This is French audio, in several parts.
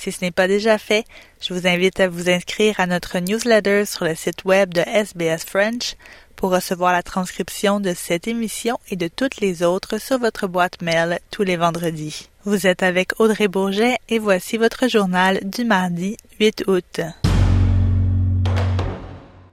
Si ce n'est pas déjà fait, je vous invite à vous inscrire à notre newsletter sur le site web de SBS French pour recevoir la transcription de cette émission et de toutes les autres sur votre boîte mail tous les vendredis. Vous êtes avec Audrey Bourget et voici votre journal du mardi 8 août.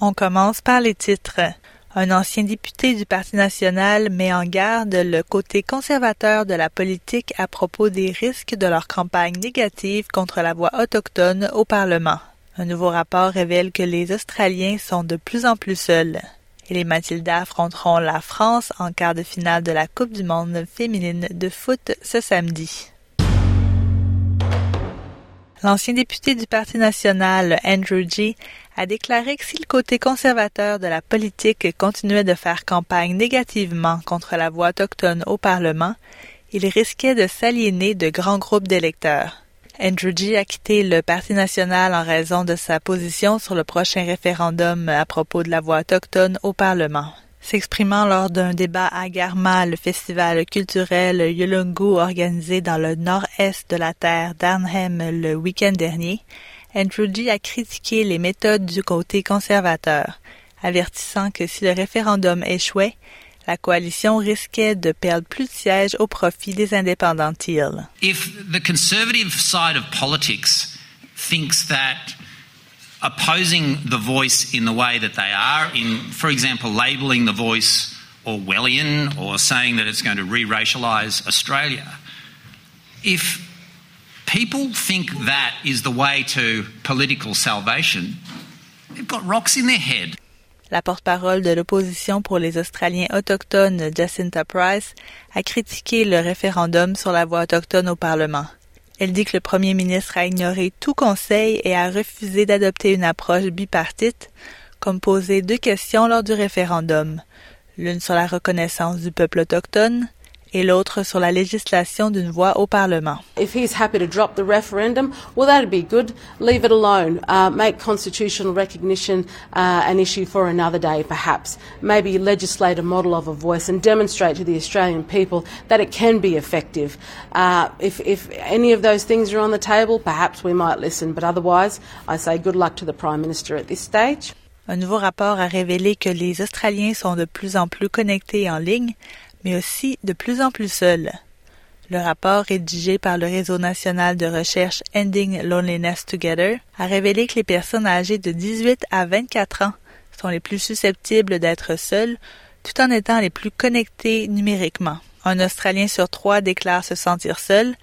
On commence par les titres. Un ancien député du Parti national met en garde le côté conservateur de la politique à propos des risques de leur campagne négative contre la voix autochtone au Parlement. Un nouveau rapport révèle que les Australiens sont de plus en plus seuls. Et les Matildas affronteront la France en quart de finale de la Coupe du monde féminine de foot ce samedi. L'ancien député du Parti national, Andrew G., a déclaré que si le côté conservateur de la politique continuait de faire campagne négativement contre la voix autochtone au Parlement, il risquait de s'aliéner de grands groupes d'électeurs. Andrew G. a quitté le Parti national en raison de sa position sur le prochain référendum à propos de la voix autochtone au Parlement. S'exprimant lors d'un débat à Garma, le festival culturel Yolungu organisé dans le nord-est de la terre d'Arnhem le week-end dernier, Andrew G a critiqué les méthodes du côté conservateur, avertissant que si le référendum échouait, la coalition risquait de perdre plus de sièges au profit des indépendantistes. If the conservative side of politics thinks that opposing the voice in the way that they are, in, for example, labelling the voice Orwellian or saying that it's going to re racialise Australia, if people think that is the way to political salvation, they've got rocks in their head. La porte-parole de l'opposition pour les Australiens autochtones, Jacinta Price, a critiqué le référendum sur la voix autochtone au Parlement. Elle dit que le premier ministre a ignoré tout conseil et a refusé d'adopter une approche bipartite, comme poser deux questions lors du référendum, l'une sur la reconnaissance du peuple autochtone et l'autre sur la législation d'une voix au Parlement. If he's happy to drop the referendum, well, that'd be good. Leave it alone. Uh, make constitutional recognition uh, an issue for another day, perhaps. Maybe legislate a model of a voice and demonstrate to the Australian people that it can be effective. Uh, if, if any of those things are on the table, perhaps we might listen, but otherwise, I say good luck to the Prime Minister at this stage. Un nouveau rapport a révélé que les Australiens sont de plus en plus connectés en ligne, mais aussi de plus en plus seuls. Le rapport rédigé par le Réseau national de recherche Ending Loneliness Together a révélé que les personnes âgées de 18 à 24 ans sont les plus susceptibles d'être seules tout en étant les plus connectées numériquement. Un Australien sur trois déclare se sentir seul,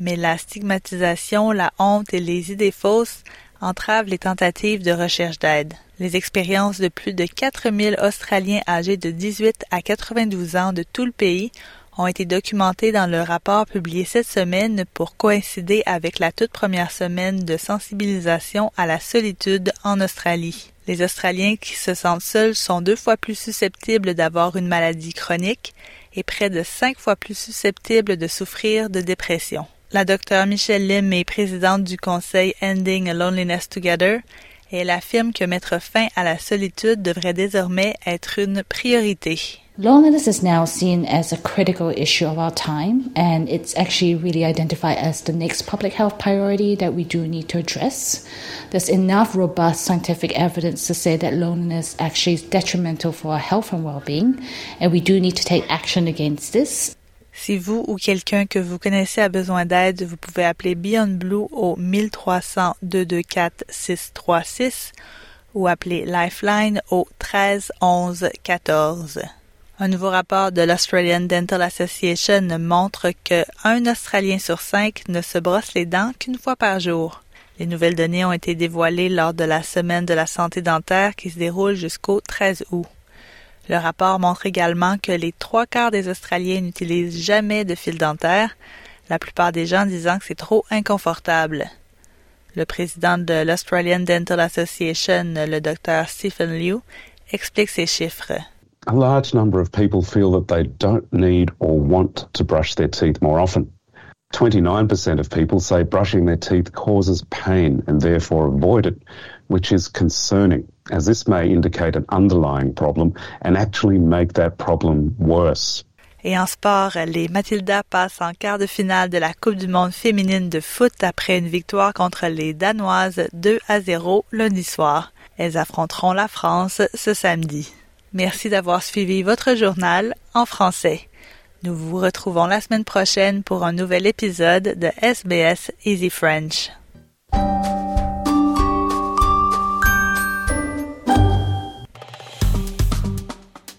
mais la stigmatisation, la honte et les idées fausses entravent les tentatives de recherche d'aide. Les expériences de plus de 4000 Australiens âgés de 18 à 92 ans de tout le pays ont été documentées dans le rapport publié cette semaine pour coïncider avec la toute première semaine de sensibilisation à la solitude en Australie. Les Australiens qui se sentent seuls sont deux fois plus susceptibles d'avoir une maladie chronique et près de cinq fois plus susceptibles de souffrir de dépression. La docteure Michelle Lim est présidente du conseil Ending Loneliness Together et elle affirme que mettre fin à la solitude devrait désormais être une priorité. Loneliness is now seen as a critical issue of our time, and it's actually really identified as the next public health priority that we do need to address. There's enough robust scientific evidence to say that loneliness actually is detrimental for our health and well being, and we do need to take action against this. Si vous ou quelqu'un que vous connaissez a besoin d'aide, vous pouvez appeler Beyond Blue au 1300 224 636 ou appeler Lifeline au 13 11 14. Un nouveau rapport de l'Australian Dental Association montre que un Australien sur cinq ne se brosse les dents qu'une fois par jour. Les nouvelles données ont été dévoilées lors de la semaine de la santé dentaire qui se déroule jusqu'au 13 août. Le rapport montre également que les trois quarts des Australiens n'utilisent jamais de fil dentaire, la plupart des gens disant que c'est trop inconfortable. Le président de l'Australian Dental Association, le Dr Stephen Liu, explique ces chiffres. A large number of people feel that they don't need or want to brush their teeth more often. 29% of people say brushing their teeth causes pain and therefore avoid it, which is concerning, as this may indicate an underlying problem and actually make that problem worse. Et en sport, les Matildas passent en quart de finale de la Coupe du monde féminine de foot après une victoire contre les Danoises 2 à 0 lundi soir. Elles affronteront la France ce samedi. Merci d'avoir suivi votre journal en français. Nous vous retrouvons la semaine prochaine pour un nouvel épisode de SBS Easy French.